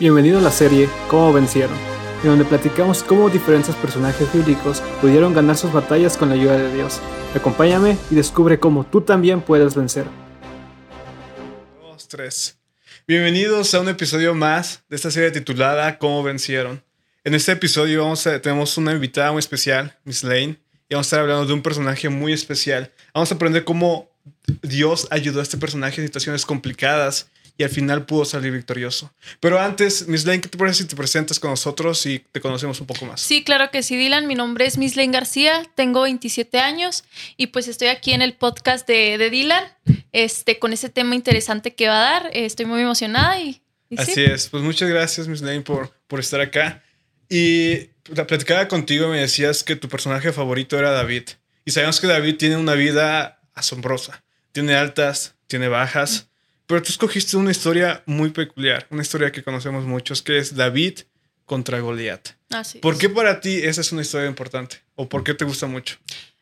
Bienvenido a la serie Cómo vencieron, en donde platicamos cómo diferentes personajes bíblicos pudieron ganar sus batallas con la ayuda de Dios. Acompáñame y descubre cómo tú también puedes vencer. Dos, tres. Bienvenidos a un episodio más de esta serie titulada Cómo vencieron. En este episodio vamos a, tenemos una invitada muy especial, Miss Lane, y vamos a estar hablando de un personaje muy especial. Vamos a aprender cómo Dios ayudó a este personaje en situaciones complicadas y al final pudo salir victorioso. Pero antes, Miss Lane, ¿qué te parece si te presentas con nosotros y te conocemos un poco más? Sí, claro que sí, Dylan. Mi nombre es Miss Lane García, tengo 27 años y pues estoy aquí en el podcast de, de Dylan este, con ese tema interesante que va a dar. Estoy muy emocionada y... y Así sí. es. Pues muchas gracias, Miss Lane, por, por estar acá. Y la platicaba contigo, me decías que tu personaje favorito era David. Y sabemos que David tiene una vida asombrosa. Tiene altas, tiene bajas. Pero tú escogiste una historia muy peculiar, una historia que conocemos muchos, que es David contra Goliat. Así ¿Por es. qué para ti esa es una historia importante? ¿O por qué te gusta mucho?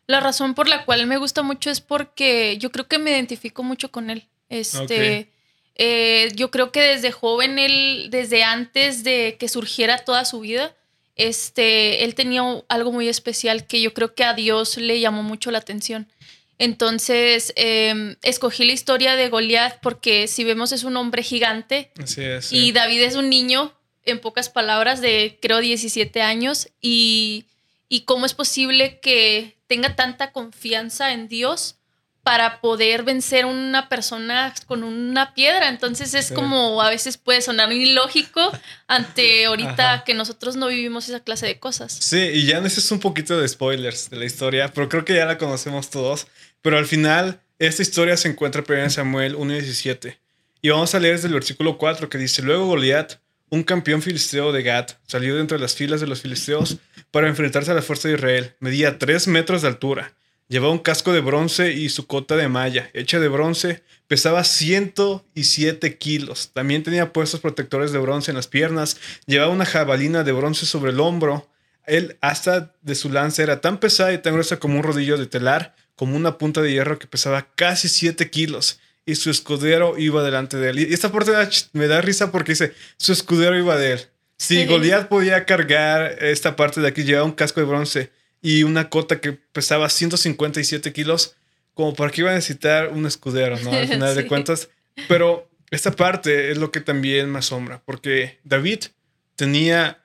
La razón por la cual me gusta mucho es porque yo creo que me identifico mucho con él. Este, eh, yo creo que desde joven él, desde antes de que surgiera toda su vida, este, él tenía algo muy especial que yo creo que a Dios le llamó mucho la atención. Entonces, eh, escogí la historia de Goliat porque si vemos es un hombre gigante Así es. y. David es un niño, en pocas palabras, de creo 17 años. Y, y cómo es posible que tenga tanta confianza en Dios para poder vencer una persona con una piedra. Entonces es Sí. como a veces puede sonar ilógico ante ahorita Ajá. que nosotros no vivimos esa clase de cosas. Sí, y ya es un poquito de spoilers de la historia, pero creo que ya la conocemos todos. Pero al final, esta historia se encuentra en Samuel 1.17. Y vamos a leer desde el versículo 4 que dice, luego Goliat, un campeón filisteo de Gat, salió de entre las filas de los filisteos para enfrentarse a la fuerza de Israel. Medía 3 metros de altura. Llevaba un casco de bronce y su cota de malla, hecha de bronce, pesaba 107 kilos. También tenía puestos protectores de bronce en las piernas, llevaba una jabalina de bronce sobre el hombro. El asta de su lanza era tan pesada y tan gruesa como un rodillo de telar, como una punta de hierro que pesaba casi 7 kilos. Y su escudero iba delante de él. Y esta parte me da risa porque dice, su escudero iba de él. Si Sí. Goliat podía cargar esta parte de aquí, llevaba un casco de bronce y una cota que pesaba 157 kilos, como para qué iba a necesitar un escudero, ¿no? Al final de cuentas. Pero esta parte es lo que también me asombra, porque David tenía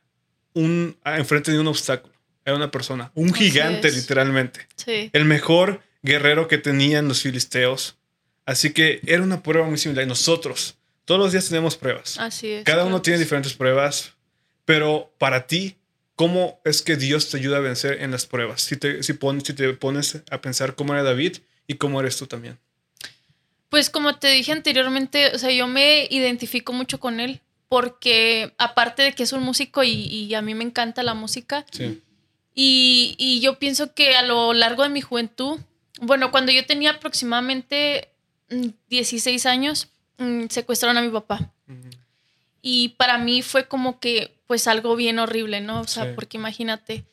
un ah, enfrente de un obstáculo. Era una persona, un Así gigante es. literalmente. Sí. El mejor guerrero que tenían los filisteos. Así que era una prueba muy similar. Y nosotros, todos los días tenemos pruebas. Así es. Cada claro uno que tiene diferentes pruebas, pero para ti, ¿cómo es que Dios te ayuda a vencer en las pruebas? Si te, si pon- si te pones a pensar cómo era David y cómo eres tú también. Pues como te dije anteriormente, o sea, yo me identifico mucho con él porque aparte de que es un músico y, y a mí me encanta la música Sí. y, y yo pienso que a lo largo de mi juventud, bueno, cuando yo tenía aproximadamente mm, 16 años, mm, secuestraron a mi papá. Y para mí fue como que, pues algo bien horrible, ¿no? O sea, Sí. porque imagínate,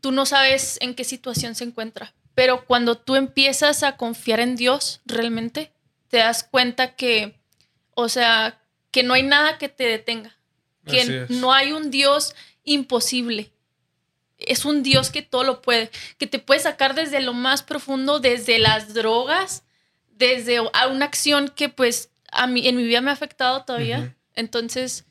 tú no sabes en qué situación se encuentra, pero cuando tú empiezas a confiar en Dios realmente, te das cuenta que, o sea, que no hay nada que te detenga, que no hay un Dios imposible. Es un Dios que todo lo puede, que te puede sacar desde lo más profundo, desde las drogas, desde a una acción que pues a mí en mi vida me ha afectado todavía. Entonces,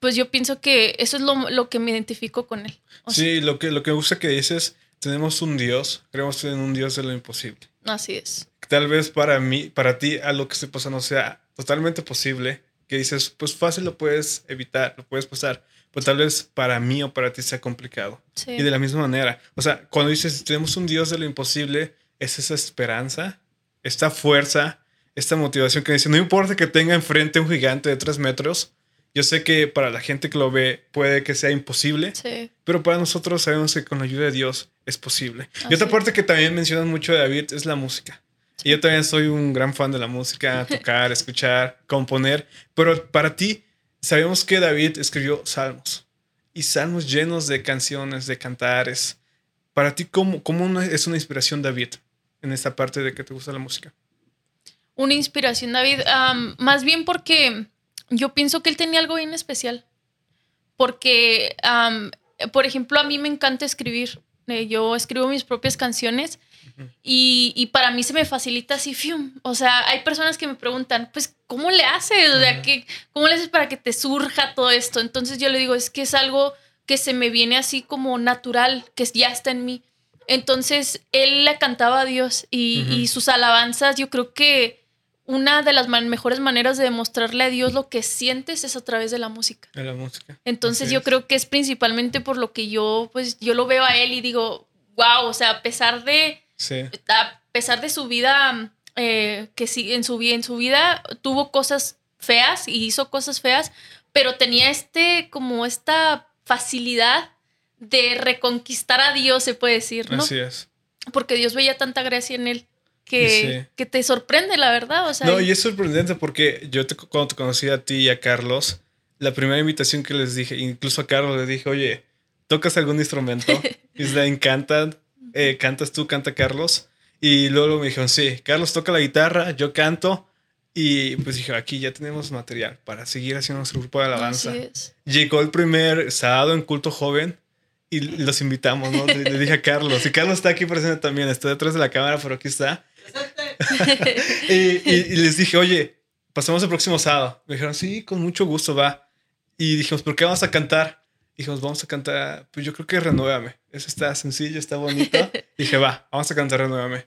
pues yo pienso que eso es lo, lo que me identifico con él. O sea, Sí, lo que, lo que me gusta que dices, tenemos un Dios, creemos en un Dios de lo imposible. así es. Tal vez para mí, para ti, a lo que esté pasando sea totalmente posible, que dices, pues fácil lo puedes evitar, lo puedes pasar, pero tal vez para mí o para ti sea complicado. Sí. Y de la misma manera, o sea, cuando dices, tenemos un Dios de lo imposible, es esa esperanza, esta fuerza, esta motivación que dice, no importa que tenga enfrente un gigante de tres metros, yo sé que para la gente que lo ve puede que sea imposible, Sí. pero para nosotros sabemos que con la ayuda de Dios es posible. y otra parte que también mencionan mucho de David es la música. Y yo también soy un gran fan de la música, tocar, escuchar, componer, pero para ti sabemos que David escribió salmos y salmos llenos de canciones, de cantares. Para ti, ¿cómo, cómo es una inspiración David en esta parte de que te gusta la música? una inspiración, David. más bien porque yo pienso que él tenía algo bien especial. Porque, por ejemplo, a mí me encanta escribir. Eh, yo escribo mis propias canciones y, para mí se me facilita así, fium. O sea, hay personas que me preguntan, pues, ¿cómo le haces? O sea, ¿cómo le haces para que te surja todo esto? Entonces yo le digo, es que es algo que se me viene así como natural, que ya está en mí. Entonces él le cantaba a Dios y, sus alabanzas, yo creo que una de las mejores maneras de demostrarle a Dios lo que sientes es a través de la música. De la música. Entonces yo creo que es principalmente por lo que yo, pues yo lo veo a él y digo, wow, o sea, a pesar de, a pesar de su vida, eh, que sí, en su, en su vida tuvo cosas feas y hizo cosas feas, pero tenía este, como esta facilidad de reconquistar a Dios, se puede decir, ¿no? Así es. Porque Dios veía tanta gracia en él que, que te sorprende, la verdad. O sea, no, y es sorprendente porque yo cuando te conocí a ti y a Carlos, la primera invitación que les dije, incluso a Carlos le dije, oye, ¿tocas algún instrumento? y le encantan, eh, cantas tú, canta Carlos. Y luego me dijeron, sí, Carlos toca la guitarra, yo canto. Y pues dije, aquí ya tenemos material para seguir haciendo nuestro grupo de alabanza. Llegó el primer sábado en culto joven y los invitamos, ¿no? Le, dije a Carlos, y Carlos está aquí presente también, está detrás de la cámara, pero aquí está. y, les dije, oye, pasamos el próximo sábado. Me dijeron, sí, con mucho gusto va. Y dijimos, ¿por qué vamos a cantar? dijimos, vamos a cantar, pues yo creo que Renuévame. Eso está sencillo, está bonito. dije, va, vamos a cantar Renuévame.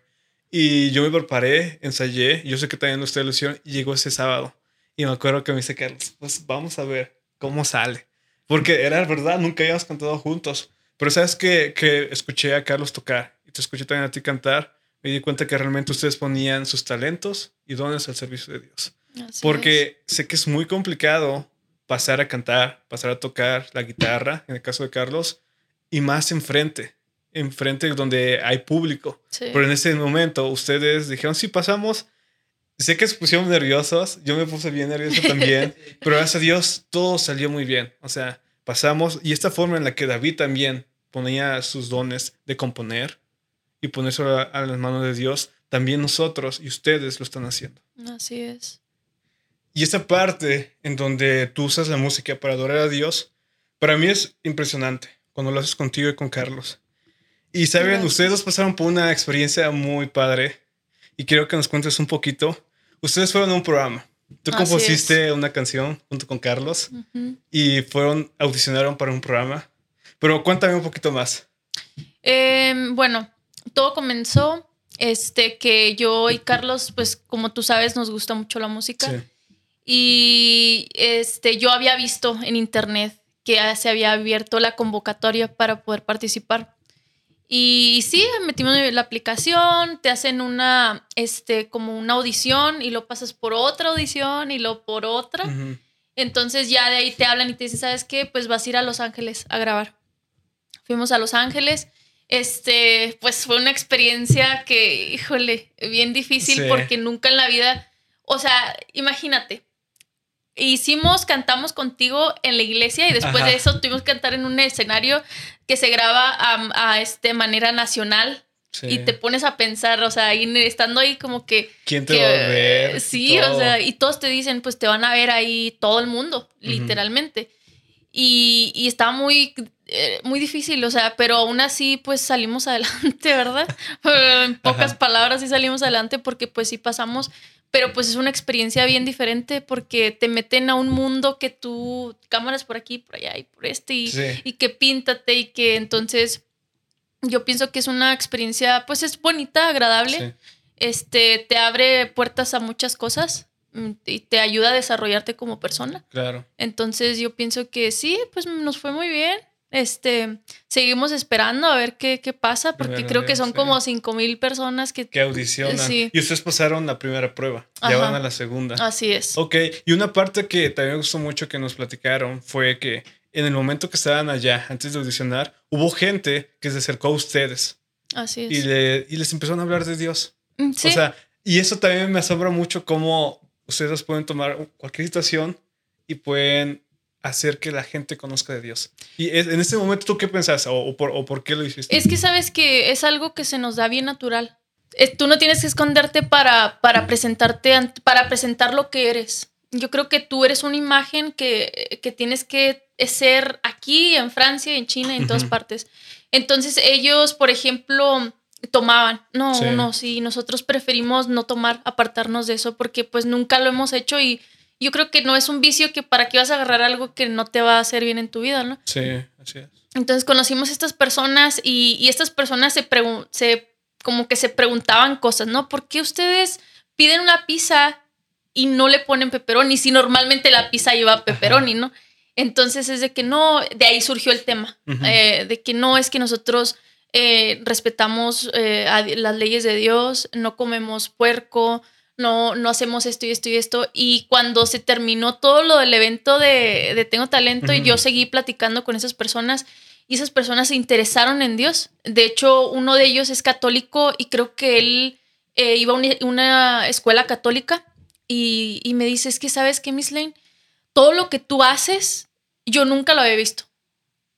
Y yo me preparé, ensayé, yo sé que también usted lo hicieron, y llegó ese sábado. Y me acuerdo que me dice Carlos, pues vamos a ver cómo sale. Porque era verdad, nunca habíamos cantado juntos. Pero sabes que, que escuché a Carlos tocar y te escuché también a ti cantar, me di cuenta que realmente ustedes ponían sus talentos y dones al servicio de Dios. Porque sé que es muy complicado pasar a cantar, pasar a tocar la guitarra, en el caso de Carlos, y más enfrente enfrente donde hay público. Pero en ese momento ustedes dijeron, sí, pasamos. Sé que se pusieron nerviosos, yo me puse bien nervioso también, pero gracias a Dios todo salió muy bien. O sea, pasamos y esta forma en la que David también ponía sus dones de componer y ponerse a, a las manos de Dios, también nosotros y ustedes lo están haciendo. Así es. Y esta parte en donde tú usas la música para adorar a Dios, para mí es impresionante cuando lo haces contigo y con Carlos. Y saben, ustedes dos pasaron por una experiencia muy padre y quiero que nos cuentes un poquito. Ustedes fueron a un programa. Tú compusiste una canción junto con Carlos y fueron, audicionaron para un programa. Pero cuéntame un poquito más. Em, bueno, todo comenzó este que yo y Carlos, pues como tú sabes, nos gusta mucho la música. Y este yo había visto en internet que se había abierto la convocatoria para poder participar. Y sí, metimos la aplicación, te hacen una, este, como una audición y lo pasas por otra audición y lo por otra. Entonces ya de ahí te hablan y te dicen, ¿sabes qué? Pues vas a ir a Los Ángeles a grabar. Fuimos a Los Ángeles. Este, pues fue una experiencia que, híjole, bien difícil porque nunca en la vida, o sea, imagínate, hicimos, cantamos contigo en la iglesia y después de eso tuvimos que cantar en un escenario que se graba a, este manera nacional. Y te pones a pensar, o sea, estando ahí como que... ¿Quién te va a ver? Sí, o sea, y todos te dicen, pues te van a ver ahí todo el mundo, literalmente. Y, y estaba muy, eh, muy difícil, o sea, pero aún así, pues salimos adelante, ¿verdad? en pocas palabras, sí salimos adelante porque pues sí pasamos pero pues es una experiencia bien diferente porque te meten a un mundo que tú, cámaras por aquí, por allá y por este, y, que píntate y que entonces yo pienso que es una experiencia, pues es bonita, agradable, este, te abre puertas a muchas cosas mm, y te ayuda a desarrollarte como persona. Claro. Entonces yo pienso que sí, pues nos fue muy bien. Este, seguimos esperando a ver qué, pasa, porque creo que son como cinco mil personas que, que audicionan. Y ustedes pasaron la primera prueba, ya van a la segunda. Así es. Ok, y una parte que también me gustó mucho que nos platicaron fue que en el momento que estaban allá, antes de audicionar, hubo gente que se acercó a ustedes. Así es. Y, le, y les empezaron a hablar de Dios. Mm, sí. O sea, y eso también me asombra mucho cómo ustedes pueden tomar cualquier situación y pueden hacer que la gente conozca de Dios. Y en este momento, ¿tú qué pensás o, por, qué lo hiciste? Es que sabes que es algo que se nos da bien natural. eh, tú no tienes que esconderte para, para presentarte, para presentar lo que eres. Yo creo que tú eres una imagen que, que tienes que ser aquí, en Francia, en China, en todas partes. Entonces ellos, por ejemplo, tomaban. No, no, sí, nosotros preferimos no tomar, apartarnos de eso porque pues nunca lo hemos hecho y yo creo que no es un vicio que para que vas a agarrar algo que no te va a hacer bien en tu vida, ¿no? Sí, así es. Entonces conocimos a estas personas y, y estas personas se, se como que se preguntaban cosas, ¿no? ¿Por qué ustedes piden una pizza y no le ponen pepperoni si normalmente la pizza lleva pepperoni, ¿no? Entonces es de que no, de ahí surgió el tema, eh, de que no es que nosotros eh, respetamos eh, las leyes de Dios, no comemos puerco, no, no hacemos esto y esto y esto. Y cuando se terminó todo lo del evento de, Tengo Talento y yo seguí platicando con esas personas y esas personas se interesaron en Dios. De hecho, uno de ellos es católico y creo que él iba a una, escuela católica y, y, me dice, es que sabes que, Miss Lane, todo lo que tú haces yo nunca lo había visto.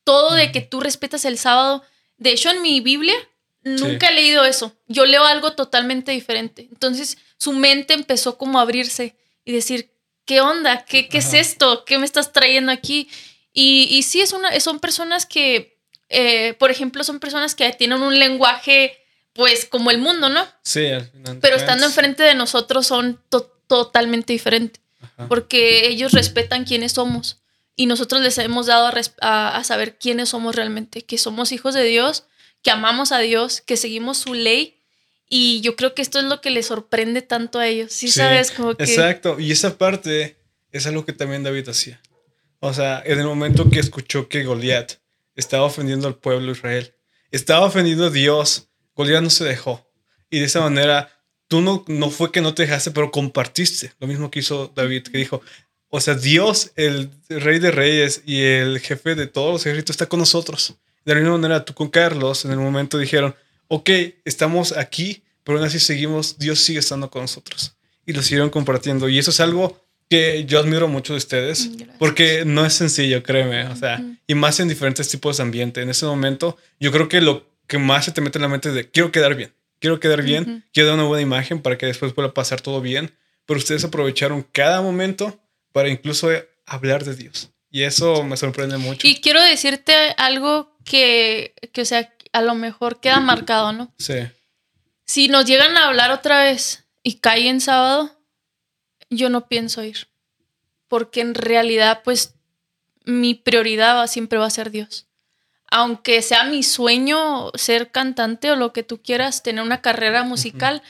Todo de que tú respetas el sábado. De hecho, en mi Biblia nunca he leído eso. Yo leo algo totalmente diferente. Entonces, su mente empezó como a abrirse y decir, ¿qué onda? ¿Qué, qué es esto? ¿Qué me estás trayendo aquí? Y, y sí, es una, son personas que, eh, por ejemplo, son personas que tienen un lenguaje, pues, como el mundo, ¿no? Sí, Pero estando enfrente de nosotros son totalmente diferentes. Porque ellos respetan quiénes somos y nosotros les hemos dado a, saber quiénes somos realmente, que somos hijos de Dios, que amamos a Dios, que seguimos su ley. Y yo creo que esto es lo que les sorprende tanto a ellos. Sí, sabes, como que. Exacto. Y esa parte es algo que también David hacía. O sea, en el momento que escuchó que Goliat estaba ofendiendo al pueblo de Israel, estaba ofendiendo a Dios, Goliat no se dejó. Y de esa manera, tú no, no fue que no te dejaste, pero compartiste. Lo mismo que hizo David, que dijo, o sea, Dios, el rey de reyes y el jefe de todos los ejércitos está con nosotros. De la misma manera, tú con Carlos, en el momento dijeron, ok, estamos aquí, pero aún así seguimos, Dios sigue estando con nosotros. Y lo siguieron compartiendo. Y eso es algo que yo admiro mucho de ustedes, porque no es sencillo, créeme. O sea, y más en diferentes tipos de ambiente. En ese momento, yo creo que lo que más se te mete en la mente es de, quiero quedar bien, quiero quedar bien, quiero dar una buena imagen para que después pueda pasar todo bien. Pero ustedes aprovecharon cada momento para incluso hablar de Dios. Y eso me sorprende mucho. Y quiero decirte algo que, que, o sea, a lo mejor queda marcado, ¿no? Sí. Si nos llegan a hablar otra vez y cae en sábado, yo no pienso ir. Porque en realidad, pues, mi prioridad siempre va a ser Dios. Aunque sea mi sueño ser cantante o lo que tú quieras, tener una carrera musical,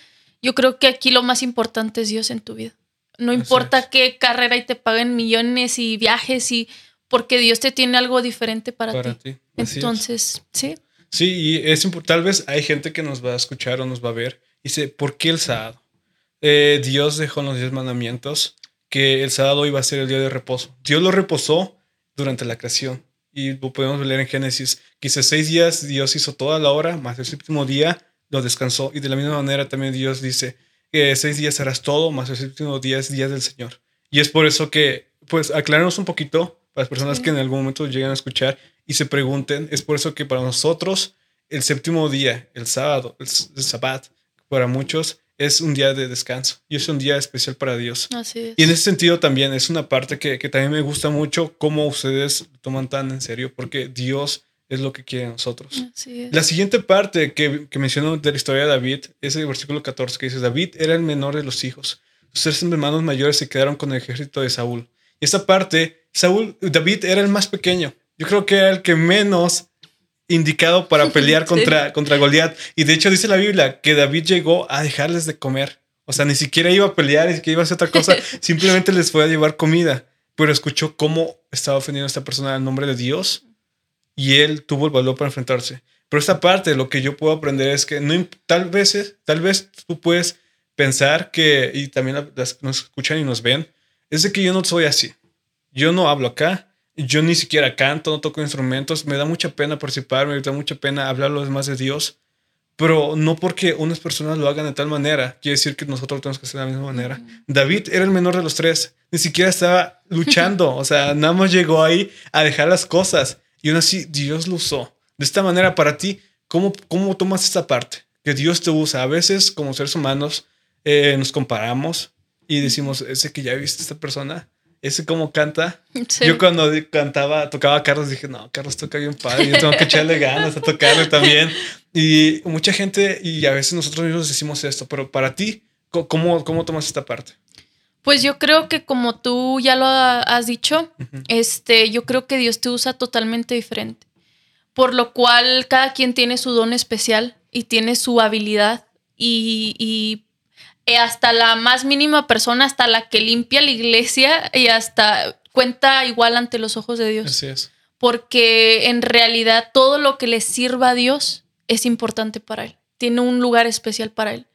yo creo que aquí lo más importante es Dios en tu vida. No importa qué carrera y te paguen millones y viajes y porque Dios te tiene algo diferente para, ti. Entonces, sí. Sí, y es tal vez hay gente que nos va a escuchar o nos va a ver y dice, ¿por qué el sábado? Eh, Dios dejó en los diez mandamientos que el sábado iba a ser el día de reposo. Dios lo reposó durante la creación. Y lo podemos leer en Génesis, que seis días Dios hizo toda la hora, más el séptimo día lo descansó. Y de la misma manera también Dios dice, que seis días harás todo, más el séptimo día es días del Señor. Y es por eso que, pues, aclararnos un poquito para las personas que en algún momento llegan a escuchar y se pregunten, es por eso que para nosotros el séptimo día, el sábado, el, sabbat, para muchos es un día de descanso y es un día especial para Dios. Así es. Y en ese sentido también es una parte que, que también me gusta mucho cómo ustedes toman tan en serio, porque Dios es lo que quiere nosotros. La siguiente parte que, que mencionó de la historia de David es el versículo 14 que dice, David era el menor de los hijos. Sus tres hermanos mayores se quedaron con el ejército de Saúl. Y esta parte, Saúl, David era el más pequeño. Yo creo que era el que menos indicado para pelear contra, contra Goliat. Y de hecho dice la Biblia que David llegó a dejarles de comer. O sea, ni siquiera iba a pelear, ni siquiera iba a hacer otra cosa. simplemente les fue a llevar comida. Pero escuchó cómo estaba ofendiendo a esta persona el nombre de Dios y él tuvo el valor para enfrentarse. Pero esta parte, lo que yo puedo aprender es que no, tal vez, tal vez tú puedes pensar que, y también las nos escuchan y nos ven, es de que yo no soy así. Yo no hablo acá, yo ni siquiera canto, no toco instrumentos, me da mucha pena participar, me da mucha pena hablar los demás de Dios, pero no porque unas personas lo hagan de tal manera, quiere decir que nosotros tenemos que hacer de la misma manera. David era el menor de los tres, ni siquiera estaba luchando, o sea, nada más llegó ahí a dejar las cosas. Y aún así, Dios lo usó. De esta manera, para ti, ¿cómo, cómo tomas esta parte? que Dios te usa. A veces como seres humanos eh, nos comparamos y decimos, ese que ya viste esta persona, ese como canta. Yo cuando cantaba, tocaba a Carlos, dije, no, Carlos toca bien padre, yo tengo que echarle ganas a tocarle también. Y mucha gente, y a veces nosotros mismos decimos esto, pero para ti, ¿cómo, cómo tomas esta parte? Pues yo creo que como tú ya lo has dicho, este, yo creo que Dios te usa totalmente diferente. Por lo cual cada quien tiene su don especial y tiene su habilidad y, y hasta la más mínima persona, hasta la que limpia la iglesia y hasta cuenta igual ante los ojos de Dios. Así es. Porque en realidad todo lo que le sirva a Dios es importante para él. Tiene un lugar especial para él.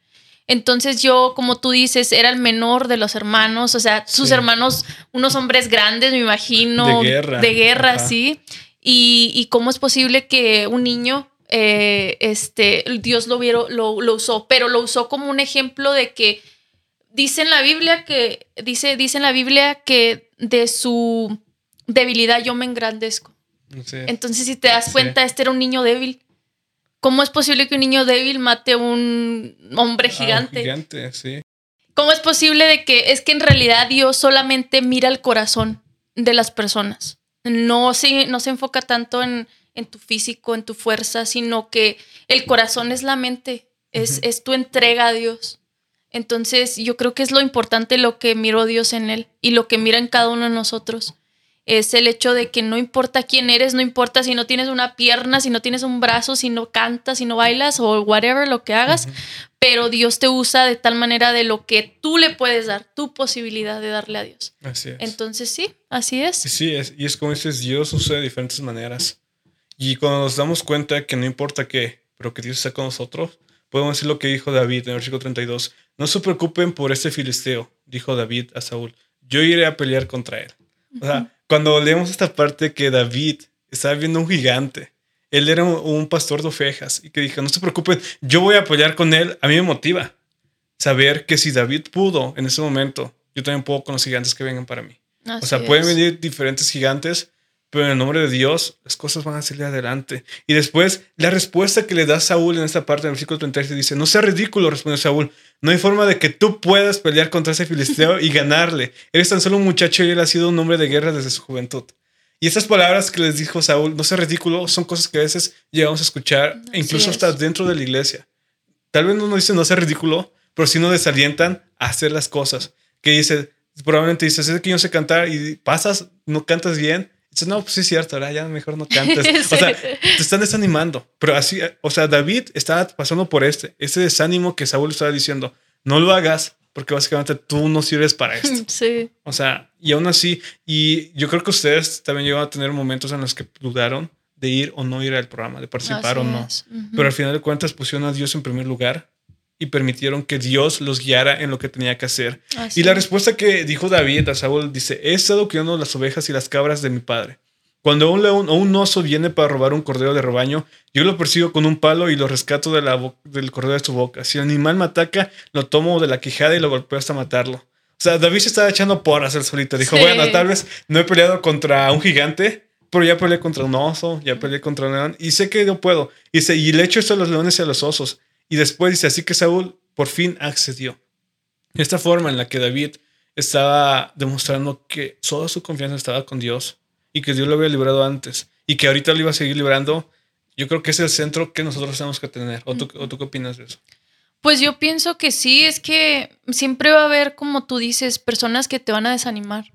Entonces yo, como tú dices, era el menor de los hermanos, o sea, sus hermanos, unos hombres grandes, me imagino. De guerra. De guerra, sí. Y, y, cómo es posible que un niño, eh, este, Dios lo, vieron, lo, lo, usó, pero lo usó como un ejemplo de que dice en la Biblia que, dice, dice en la Biblia que de su debilidad yo me engrandezco. Entonces, si te das cuenta, este era un niño débil. ¿Cómo es posible que un niño débil mate a un hombre gigante? gigante, sí. ¿Cómo es posible de que es que en realidad Dios solamente mira el corazón de las personas? No se, no se enfoca tanto en, en tu físico, en tu fuerza, sino que el corazón es la mente, es, es tu entrega a Dios. Entonces yo creo que es lo importante lo que miró Dios en él y lo que mira en cada uno de nosotros es el hecho de que no importa quién eres, no importa si no tienes una pierna, si no tienes un brazo, si no cantas, si no bailas o whatever lo que hagas, pero Dios te usa de tal manera de lo que tú le puedes dar, tu posibilidad de darle a Dios. Así es. Entonces sí, así es. Sí, es, y es como dices, Dios usa de diferentes maneras. Y cuando nos damos cuenta que no importa qué, pero que Dios está con nosotros, podemos decir lo que dijo David en el versículo 32. No se preocupen por este filisteo, dijo David a Saúl. Yo iré a pelear contra él. O sea, cuando leemos esta parte que David estaba viendo un gigante, él era un, pastor de ovejas y que dijo, no se preocupen, yo voy a apoyar con él, a mí me motiva saber que si David pudo en ese momento, yo también puedo con los gigantes que vengan para mí. o sea, pueden venir diferentes gigantes, pero en el nombre de Dios las cosas van a salir adelante. Y después, la respuesta que le da Saúl en esta parte del versículo 36 dice, no sea ridículo, respondió Saúl, no hay forma de que tú puedas pelear contra ese filisteo y ganarle. Eres tan solo un muchacho y él ha sido un hombre de guerra desde su juventud. Y estas palabras que les dijo Saúl, no sea ridículo, son cosas que a veces llegamos a escuchar, e incluso hasta dentro de la iglesia. Tal vez no nos dicen no sea ridículo, pero sí nos desalientan a hacer las cosas. Que dice, probablemente dices, es que yo no sé cantar y pasas, no cantas bien, no, pues sí es cierto, ahora ya mejor no cantes. O sea, te están desanimando. Pero así, o sea, David estaba pasando por este, ese desánimo que Saúl estaba diciendo, no lo hagas porque básicamente tú no sirves para esto. Sí. O sea, y aún así, y yo creo que ustedes también llevan a tener momentos en los que dudaron de ir o no ir al programa, de participar o no. Pero al final de cuentas pusieron a Dios en primer lugar y permitieron que Dios los guiara en lo que tenía que hacer. y la respuesta que dijo David a Saúl dice, he estado criando las ovejas y las cabras de mi padre. Cuando un león o un oso viene para robar un cordero de rebaño, yo lo persigo con un palo y lo rescato de la del cordero de su boca. Si el animal me ataca, lo tomo de la quijada y lo golpeo hasta matarlo. O sea, David se estaba echando porras el solito. Dijo, bueno, tal vez no he peleado contra un gigante, pero ya peleé contra un oso, ya peleé contra un león y sé que yo puedo. Y, dice, y le echo esto a los leones y a los osos. Y después dice, así que Saúl por fin accedió. Esta forma en la que David estaba demostrando que toda su confianza estaba con Dios y que Dios lo había librado antes y que ahorita lo iba a seguir librando, yo creo que es el centro que nosotros tenemos que tener. ¿O tú, qué opinas de eso? Pues yo pienso que sí, es que siempre va a haber, como tú dices, personas que te van a desanimar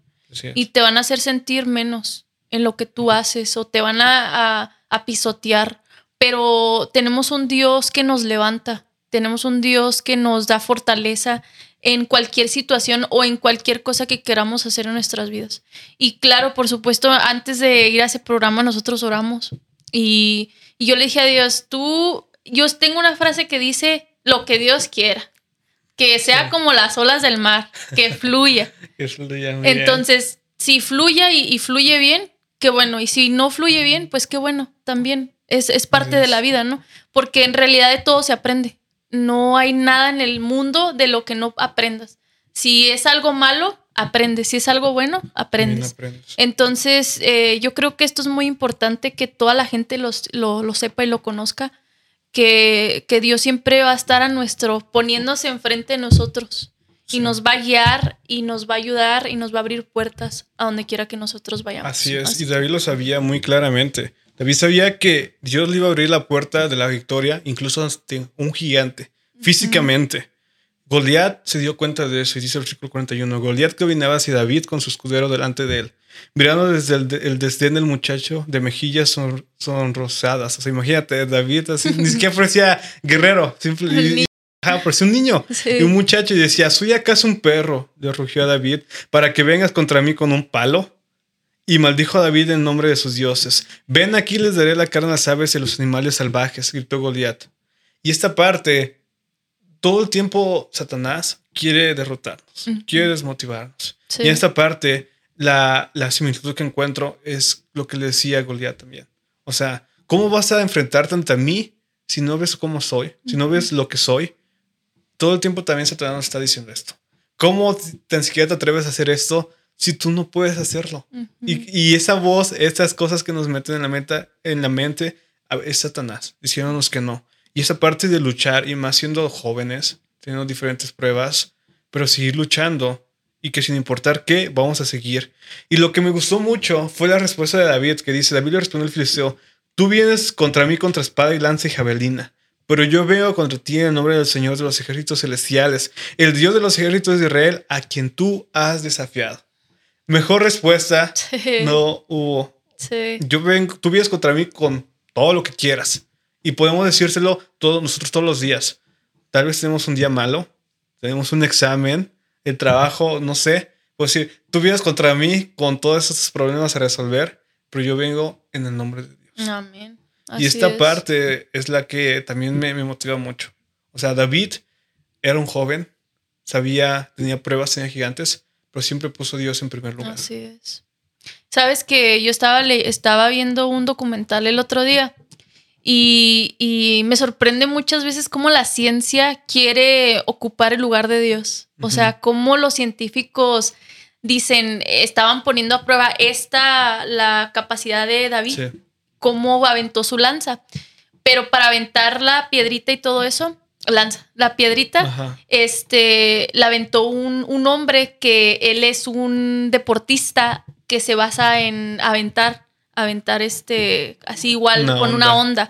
y te van a hacer sentir menos en lo que tú haces o te van a pisotear pero tenemos un Dios que nos levanta, tenemos un Dios que nos da fortaleza en cualquier situación o en cualquier cosa que queramos hacer en nuestras vidas. Y claro, por supuesto, antes de ir a ese programa nosotros oramos. Y, yo le dije a Dios, tú, yo tengo una frase que dice lo que Dios quiera, que sea como las olas del mar, que fluya. que fluya Entonces, si fluya y, y fluye bien, qué bueno, y si no fluye bien, pues qué bueno también es, parte de la vida, ¿no? Porque en realidad de todo se aprende. No hay nada en el mundo de lo que no aprendas. Si es algo malo, aprendes. Si es algo bueno, aprendes. Entonces, eh, yo creo que esto es muy importante que toda la gente lo, sepa y lo conozca, que, que Dios siempre va a estar a nuestro, poniéndose enfrente de nosotros. Y nos va a guiar y nos va a ayudar y nos va a abrir puertas a donde quiera que nosotros vayamos. Así es, y David lo sabía muy claramente. David sabía que Dios le iba a abrir la puerta de la victoria, incluso ante un gigante, físicamente. Goliat se dio cuenta de eso y dice el versículo 41, Goliat caminaba hacia David con su escudero delante de él, mirando desde el, desdén del muchacho de mejillas son, sonrosadas. O sea, imagínate, David así, ni siquiera parecía guerrero, simplemente... parecía un niño y un muchacho y decía, ¿soy acaso un perro? Le rugió a David, para que vengas contra mí con un palo. Y maldijo a David en nombre de sus dioses. Ven aquí, les daré la carne a las aves y a los animales salvajes, gritó Goliat. Y esta parte todo el tiempo Satanás quiere derrotarnos, quiere desmotivarnos. Y en esta parte, la, la, similitud que encuentro es lo que le decía Goliat también. O sea, ¿cómo vas a enfrentarte ante mí si no ves cómo soy? Si no ves lo que soy. Todo el tiempo también Satanás nos está diciendo esto. ¿Cómo tan siquiera te atreves a hacer esto si tú no puedes hacerlo? y, y, esa voz, estas cosas que nos meten en la, meta, en la mente, es Satanás, diciéndonos que no. Y esa parte de luchar, y más siendo jóvenes, teniendo diferentes pruebas, pero seguir luchando y que sin importar qué, vamos a seguir. Y lo que me gustó mucho fue la respuesta de David, que dice, David le respondió al filisteo, tú vienes contra mí contra espada y lanza y javelina, pero yo veo contra ti en el nombre del Señor de los ejércitos celestiales, el Dios de los ejércitos de Israel, a quien tú has desafiado. Mejor respuesta no hubo. Yo vengo, tú vienes contra mí con todo lo que quieras. Y podemos decírselo todos, nosotros todos los días. Tal vez tenemos un día malo, tenemos un examen, el trabajo, no sé. Pues si tú vienes contra mí con todos estos problemas a resolver, pero yo vengo en el nombre de Dios. Amén. y esta parte es la que también me, me motiva mucho. O sea, David era un joven, sabía, tenía pruebas, tenía gigantes, pero siempre puso a Dios en primer lugar. Así es. Sabes que yo estaba, estaba viendo un documental el otro día y, me sorprende muchas veces cómo la ciencia quiere ocupar el lugar de Dios. O sea, cómo los científicos dicen, estaban poniendo a prueba esta, la capacidad de David, cómo aventó su lanza. Pero para aventar la piedrita y todo eso, lanza, la piedrita, este, la aventó un, un hombre que él es un deportista que se basa en aventar aventar este, así igual con una onda.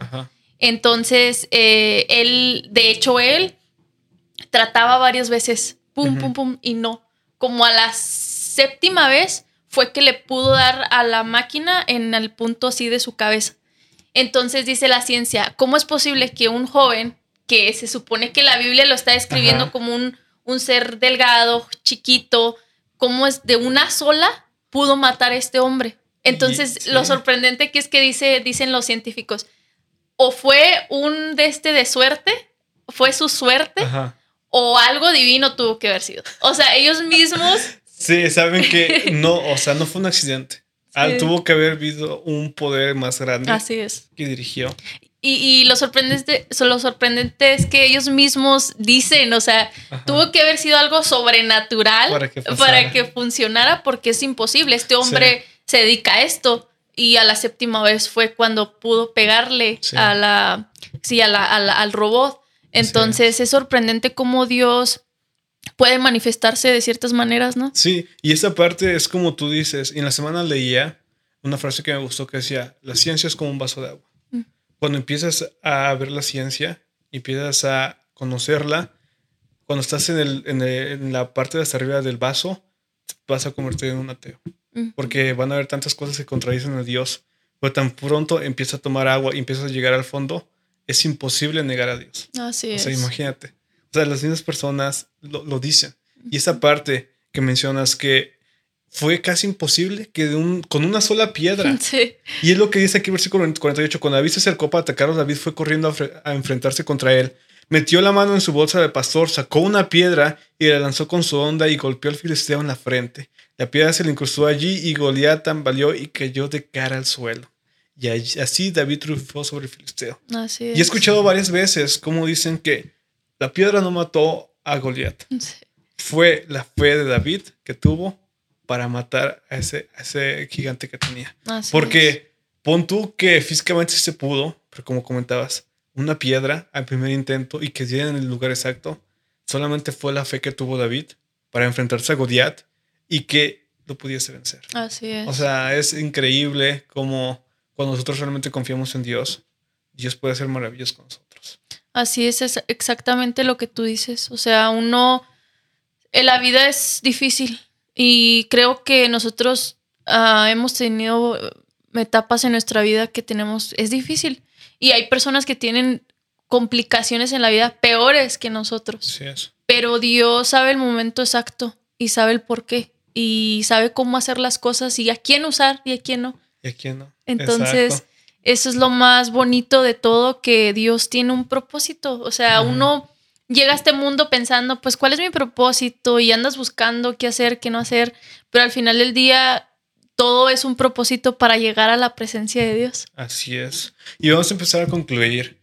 Entonces, eh, él, de hecho, él trataba varias veces, pum, pum, pum, y no. Como a la séptima vez fue que le pudo dar a la máquina en el punto así de su cabeza. Entonces dice la ciencia, ¿cómo es posible que un joven que se supone que la Biblia lo está describiendo como un, un ser delgado, chiquito, cómo es de una sola pudo matar a este hombre? Entonces, lo sorprendente que es que dice, dicen los científicos, o fue un de este de suerte, fue su suerte, o algo divino tuvo que haber sido. O sea, ellos mismos. sí, saben que no, o sea, no fue un accidente. tuvo que haber habido un poder más grande. Así es. Que dirigió. Y, lo, sorprendente, lo sorprendente es que ellos mismos dicen, o sea, tuvo que haber sido algo sobrenatural para que, funcionara porque es imposible. Este hombre se dedica a esto. Y a la séptima vez fue cuando pudo pegarle a la, sí, a la, al robot. Entonces es sorprendente cómo Dios puede manifestarse de ciertas maneras, ¿no? Sí, y esa parte es como tú dices. En la semana leía una frase que me gustó que decía, la ciencia es como un vaso de agua. Cuando empiezas a ver la ciencia, empiezas a conocerla, cuando estás en, el, en, en la parte de hasta arriba del vaso, vas a convertir en un ateo porque van a haber tantas cosas que contradicen a Dios. Pero tan pronto empieza a tomar agua y empieza a llegar al fondo, es imposible negar a Dios. Así o sea, imagínate. O sea, las mismas personas lo, lo dicen. Y esa parte que mencionas que fue casi imposible que de un, con una sola piedra. Sí. Y es lo que dice aquí el versículo 48. Cuando David se acercó para atacarlos, David fue corriendo a, a, enfrentarse contra él. Metió la mano en su bolsa de pastor, sacó una piedra y la lanzó con su onda y golpeó al filisteo en la frente. La piedra se le incrustó allí y Goliat tambaleó y cayó de cara al suelo. Y así David triunfó sobre el filisteo. Así Y he escuchado varias veces cómo dicen que la piedra no mató a Goliat. Fue la fe de David que tuvo para matar a ese, ese gigante que tenía. Porque pon tú que físicamente se pudo, pero como comentabas, una piedra al primer intento y que diera en el lugar exacto, solamente fue la fe que tuvo David para enfrentarse a Goliat y que lo pudiese vencer. Así es. O sea, es increíble cómo cuando nosotros realmente confiamos en Dios, Dios puede hacer maravillas con nosotros. Así es, es exactamente lo que tú dices. O sea, uno, en la vida es difícil y creo que nosotros ah, hemos tenido etapas en nuestra vida que tenemos, es difícil. Y hay personas que tienen complicaciones en la vida peores que nosotros. Sí, es. Pero Dios sabe el momento exacto y sabe el por qué y sabe cómo hacer las cosas y a quién usar y a quién no. ¿Y a quién no? Entonces, Exacto. eso es lo más bonito de todo, que Dios tiene un propósito. O sea, Ujú. uno llega a este mundo pensando, pues, ¿cuál es mi propósito? Y andas buscando qué hacer, qué no hacer. Pero al final del día, todo es un propósito para llegar a la presencia de Dios. Así es. Y vamos a empezar a concluir.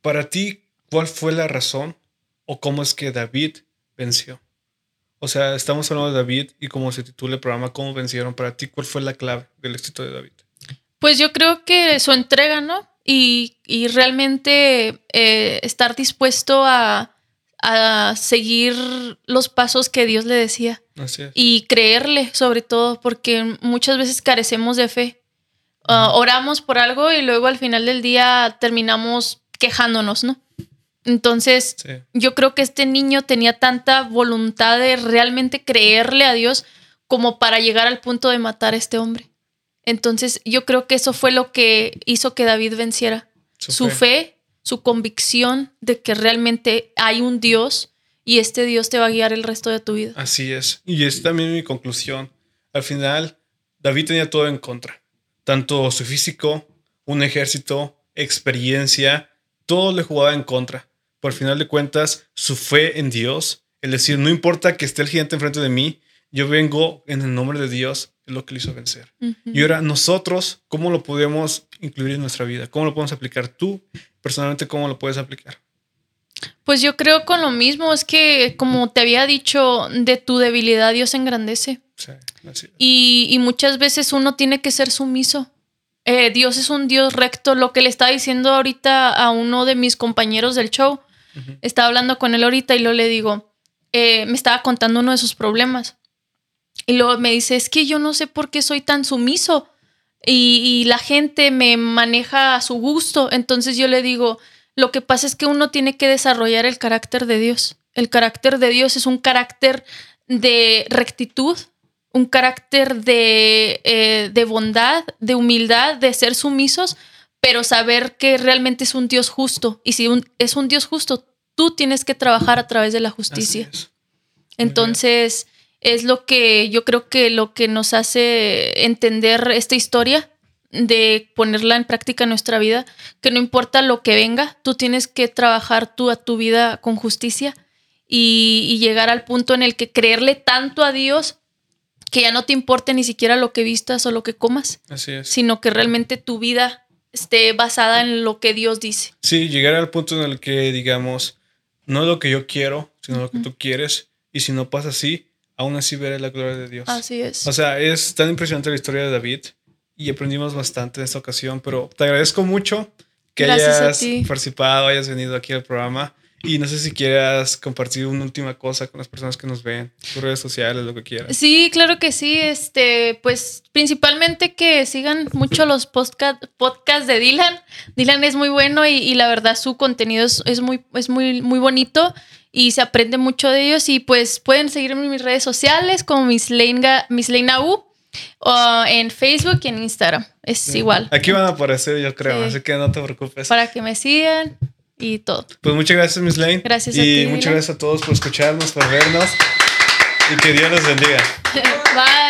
Para ti, ¿cuál fue la razón o cómo es que David venció? O sea, estamos hablando de David y como se titula el programa, ¿cómo vencieron? Para ti, ¿cuál fue la clave del éxito de David? Pues yo creo que su entrega, ¿no? Y, y realmente eh, estar dispuesto a, a seguir los pasos que Dios le decía. Así es. y creerle sobre todo, porque muchas veces carecemos de fe. Ah, oramos por algo y luego al final del día terminamos quejándonos, ¿no? Entonces, Sí. yo creo que este niño tenía tanta voluntad de realmente creerle a Dios como para llegar al punto de matar a este hombre. Entonces, yo creo que eso fue lo que hizo que David venciera. Su, fe. Su convicción de que realmente hay un Dios y este Dios te va a guiar el resto de tu vida. Así es. Y es también mi conclusión. Al final, David tenía todo en contra. Tanto su físico, un ejército, experiencia, todo le jugaba en contra. Por final de cuentas, su fe en Dios, el decir, no importa que esté el gigante enfrente de mí, yo vengo en el nombre de Dios, es lo que le hizo vencer. Y ahora nosotros, ¿cómo lo podemos incluir en nuestra vida? ¿Cómo lo podemos aplicar tú? Personalmente, ¿cómo lo puedes aplicar? Pues yo creo con lo mismo, es que como te había dicho, de tu debilidad Dios engrandece. Sí, así. Y, y muchas veces uno tiene que ser sumiso. Eh, Dios es un Dios recto. Lo que le estaba diciendo ahorita a uno de mis compañeros del show, Ujú. estaba hablando con él ahorita y luego le digo, eh, me estaba contando uno de sus problemas. Y luego me dice, es que yo no sé por qué soy tan sumiso y, y la gente me maneja a su gusto. Entonces yo le digo, lo que pasa es que uno tiene que desarrollar el carácter de Dios. El carácter de Dios es un carácter de rectitud, un carácter de, eh, de bondad, de humildad, de ser sumisos, pero saber que realmente es un Dios justo. Y si un- es un Dios justo, tú tienes que trabajar a través de la justicia. es. Entonces, es lo que yo creo que lo que nos hace entender esta historia de ponerla en práctica en nuestra vida, que no importa lo que venga, tú tienes que trabajar tú a tu vida con justicia y, y llegar al punto en el que creerle tanto a Dios que ya no te importe ni siquiera lo que vistas o lo que comas, Así es. sino que realmente tu vida esté basada en lo que Dios dice. Sí, llegar al punto en el que digamos, no lo que yo quiero, sino lo que tú quieres. Y si no pasa así, aún así veré la gloria de Dios. Así es. O sea, es tan impresionante la historia de David y aprendimos bastante en esta ocasión, pero te agradezco mucho que Gracias hayas ti. participado, hayas venido aquí al programa. Y no sé si quieras compartir una última cosa con las personas que nos ven, tus redes sociales, lo que quieras. Sí, claro que sí. Este, pues principalmente que sigan mucho los podcast, podcasts de Dylan. Dylan es muy bueno y, y la verdad su contenido es, es muy, es muy, muy bonito y se aprende mucho de ellos. Y pues pueden seguirme en mis redes sociales como Miss Leina, Miss Leina U, o en Facebook y en Instagram. Es Sí. igual. Aquí van a aparecer, yo creo, Sí. así que no te preocupes. Para que me sigan y todo. Pues muchas gracias, Miss Lane. Gracias a Y ti, muchas gracias a todos por escucharnos, por vernos. Y que Dios los bendiga. Bye.